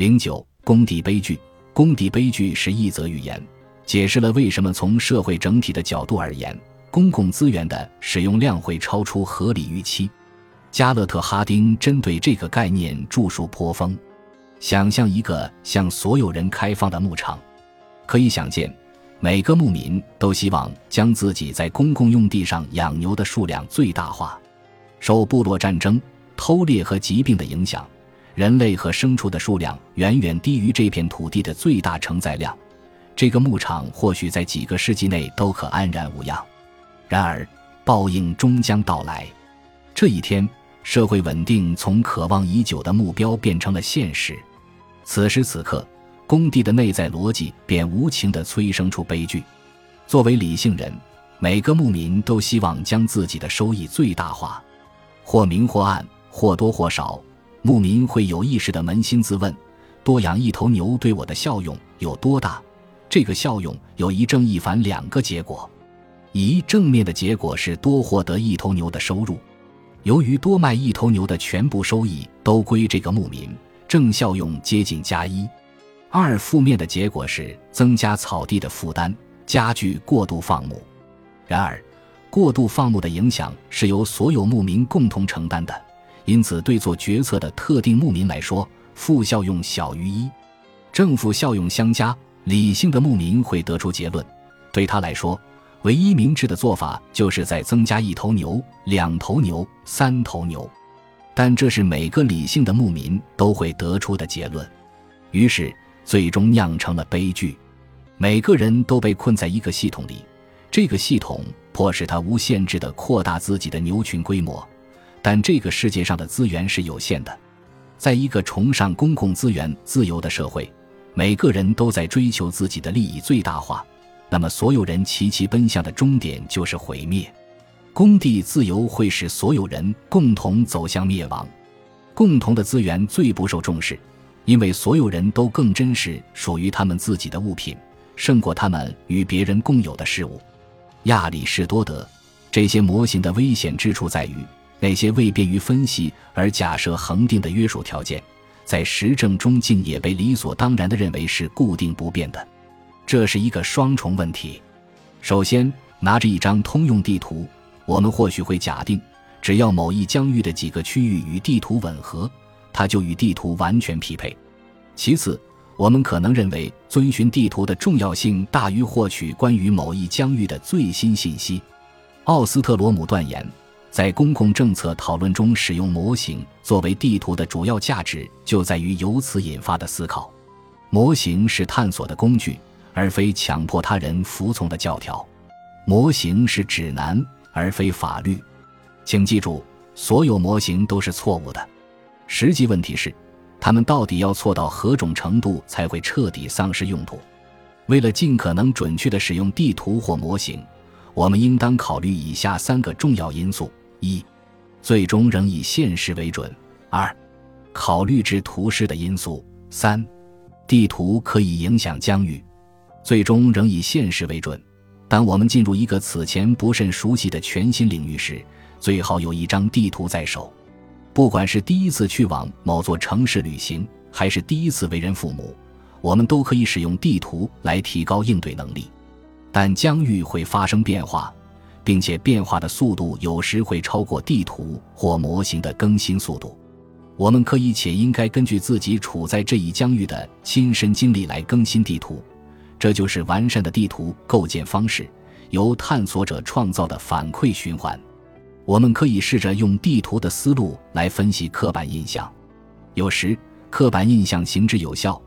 零九，工地悲剧。工地悲剧是一则寓言，解释了为什么从社会整体的角度而言，公共资源的使用量会超出合理预期。加勒特·哈丁针对这个概念著述颇丰。想象一个向所有人开放的牧场，可以想见，每个牧民都希望将自己在公共用地上养牛的数量最大化。受部落战争、偷猎和疾病的影响，人类和牲畜的数量远远低于这片土地的最大承载量。这个牧场或许在几个世纪内都可安然无恙。然而，报应终将到来。这一天，社会稳定从渴望已久的目标变成了现实。此时此刻，工地的内在逻辑便无情地催生出悲剧。作为理性人，每个牧民都希望将自己的收益最大化，或明或暗，或多或少。牧民会有意识地扪心自问：多养一头牛对我的效用有多大？这个效用有一正一反两个结果。一正面的结果是多获得一头牛的收入，由于多卖一头牛的全部收益都归这个牧民。正效用接近加一，二负面的结果是增加草地的负担，加剧过度放牧。然而，过度放牧的影响是由所有牧民共同承担的，因此对做决策的特定牧民来说，负效用小于一。正负效用相加，理性的牧民会得出结论：对他来说，唯一明智的做法就是再增加一头牛、两头牛、三头牛。但这是每个理性的牧民都会得出的结论，于是最终酿成了悲剧。每个人都被困在一个系统里，这个系统迫使他无限制地扩大自己的牛群规模。但这个世界上的资源是有限的，在一个崇尚公共资源自由的社会，每个人都在追求自己的利益最大化，那么所有人齐齐奔向的终点就是毁灭。工地自由会使所有人共同走向灭亡，共同的资源最不受重视，因为所有人都更珍视属于他们自己的物品，胜过他们与别人共有的事物。亚里士多德，这些模型的危险之处在于，那些为便于分析而假设恒定的约束条件，在实证中竟也被理所当然地认为是固定不变的。这是一个双重问题。首先，拿着一张通用地图。我们或许会假定，只要某一疆域的几个区域与地图吻合，它就与地图完全匹配。其次，我们可能认为遵循地图的重要性大于获取关于某一疆域的最新信息。奥斯特罗姆断言，在公共政策讨论中使用模型作为地图的主要价值就在于由此引发的思考。模型是探索的工具，而非强迫他人服从的教条。模型是指南。而非法律，请记住，所有模型都是错误的。实际问题是，他们到底要错到何种程度才会彻底丧失用途？为了尽可能准确地使用地图或模型，我们应当考虑以下三个重要因素：一、最终仍以现实为准；二、考虑至图示的因素；三、地图可以影响疆域。最终仍以现实为准。当我们进入一个此前不甚熟悉的全新领域时，最好有一张地图在手。不管是第一次去往某座城市旅行，还是第一次为人父母，我们都可以使用地图来提高应对能力。但疆域会发生变化，并且变化的速度有时会超过地图或模型的更新速度。我们可以且应该根据自己处在这一疆域的亲身经历来更新地图。这就是完善的地图构建方式，由探索者创造的反馈循环。我们可以试着用地图的思路来分析刻板印象。有时，刻板印象行之有效，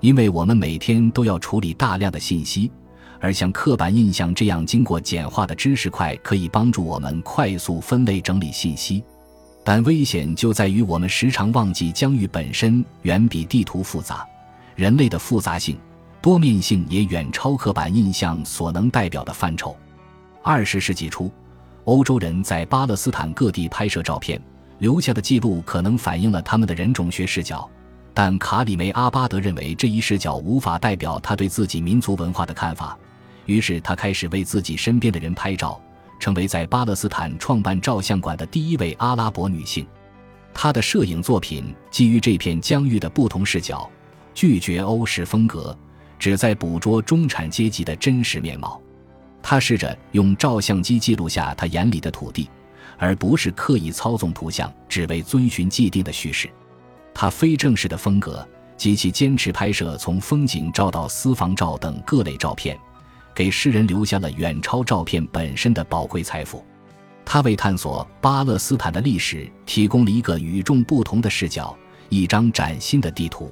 因为我们每天都要处理大量的信息，而像刻板印象这样经过简化的知识块可以帮助我们快速分类整理信息。但危险就在于我们时常忘记疆域本身远比地图复杂，人类的复杂性。多面性也远超刻板印象所能代表的范畴。二十世纪初，欧洲人在巴勒斯坦各地拍摄照片，留下的记录可能反映了他们的人种学视角，但卡里梅阿巴德认为这一视角无法代表他对自己民族文化的看法，于是他开始为自己身边的人拍照，成为在巴勒斯坦创办照相馆的第一位阿拉伯女性。她的摄影作品基于这片疆域的不同视角。拒绝欧式风格，旨在捕捉中产阶级的真实面貌。他试着用照相机记录下他眼里的土地，而不是刻意操纵图像，只为遵循既定的叙事。他非正式的风格及其坚持拍摄从风景照到私房照等各类照片，给世人留下了远超照片本身的宝贵财富。他为探索巴勒斯坦的历史提供了一个与众不同的视角，一张崭新的地图。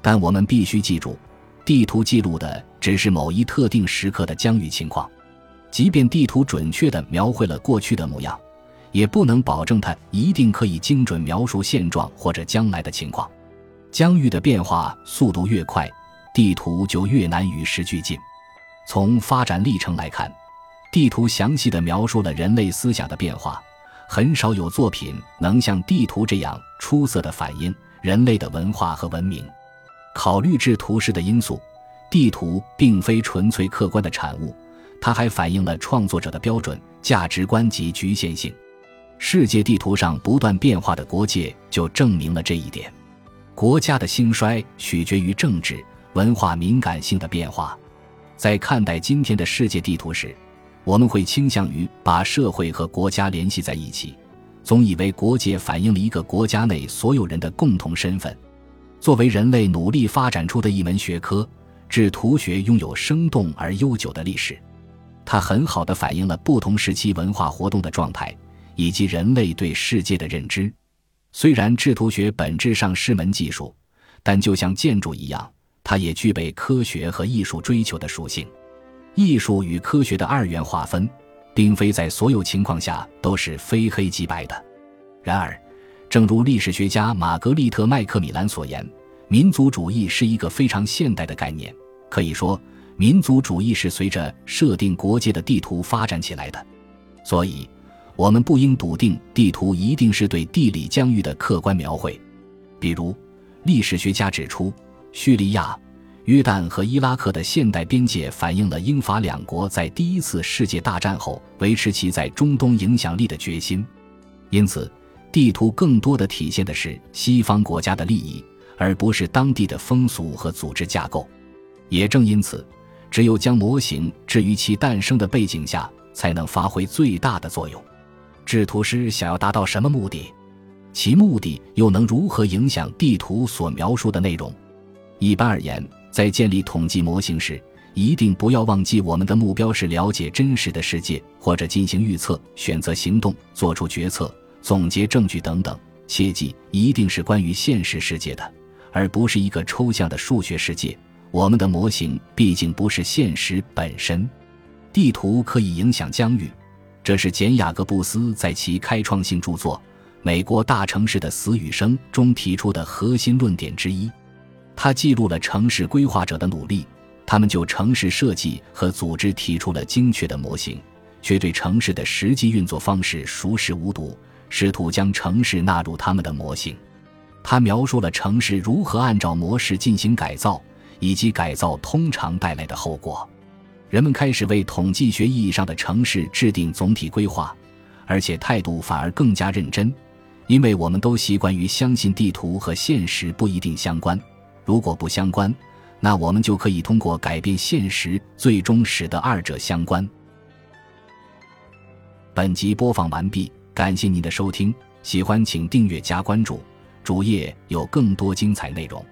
但我们必须记住，地图记录的只是某一特定时刻的疆域情况。即便地图准确地描绘了过去的模样，也不能保证它一定可以精准描述现状或者将来的情况。疆域的变化速度越快，地图就越难与时俱进。从发展历程来看，地图详细地描述了人类思想的变化，很少有作品能像地图这样出色地反映人类的文化和文明。考虑制图师的因素，地图并非纯粹客观的产物。它还反映了创作者的标准、价值观及局限性。世界地图上不断变化的国界就证明了这一点。国家的兴衰取决于政治、文化敏感性的变化。在看待今天的世界地图时，我们会倾向于把社会和国家联系在一起，总以为国界反映了一个国家内所有人的共同身份。作为人类努力发展出的一门学科，制图学拥有生动而悠久的历史。它很好的反映了不同时期文化活动的状态，以及人类对世界的认知。虽然制图学本质上是门技术，但就像建筑一样，它也具备科学和艺术追求的属性。艺术与科学的二元划分，并非在所有情况下都是非黑即白的。然而，正如历史学家玛格丽特·麦克米兰所言，民族主义是一个非常现代的概念，可以说。民族主义是随着设定国界的地图发展起来的，所以，我们不应笃定地图一定是对地理疆域的客观描绘。比如，历史学家指出，叙利亚、约旦和伊拉克的现代边界反映了英法两国在第一次世界大战后维持其在中东影响力的决心。因此，地图更多的体现的是西方国家的利益，而不是当地的风俗和组织架构。也正因此。只有将模型置于其诞生的背景下，才能发挥最大的作用。制图师想要达到什么目的？其目的又能如何影响地图所描述的内容？一般而言，在建立统计模型时，一定不要忘记我们的目标是了解真实的世界，或者进行预测、选择行动、做出决策、总结证据等等。切记，一定是关于现实世界的，而不是一个抽象的数学世界。我们的模型毕竟不是现实本身，地图可以影响疆域，这是简·雅各布斯在其开创性著作《美国大城市的死与生》中提出的核心论点之一。他记录了城市规划者的努力，他们就城市设计和组织提出了精确的模型，却对城市的实际运作方式熟视无睹，试图将城市纳入他们的模型。他描述了城市如何按照模式进行改造。以及改造通常带来的后果，人们开始为统计学意义上的城市制定总体规划，而且态度反而更加认真，因为我们都习惯于相信地图和现实不一定相关。如果不相关，那我们就可以通过改变现实，最终使得二者相关。本集播放完毕，感谢您的收听，喜欢请订阅加关注，主页有更多精彩内容。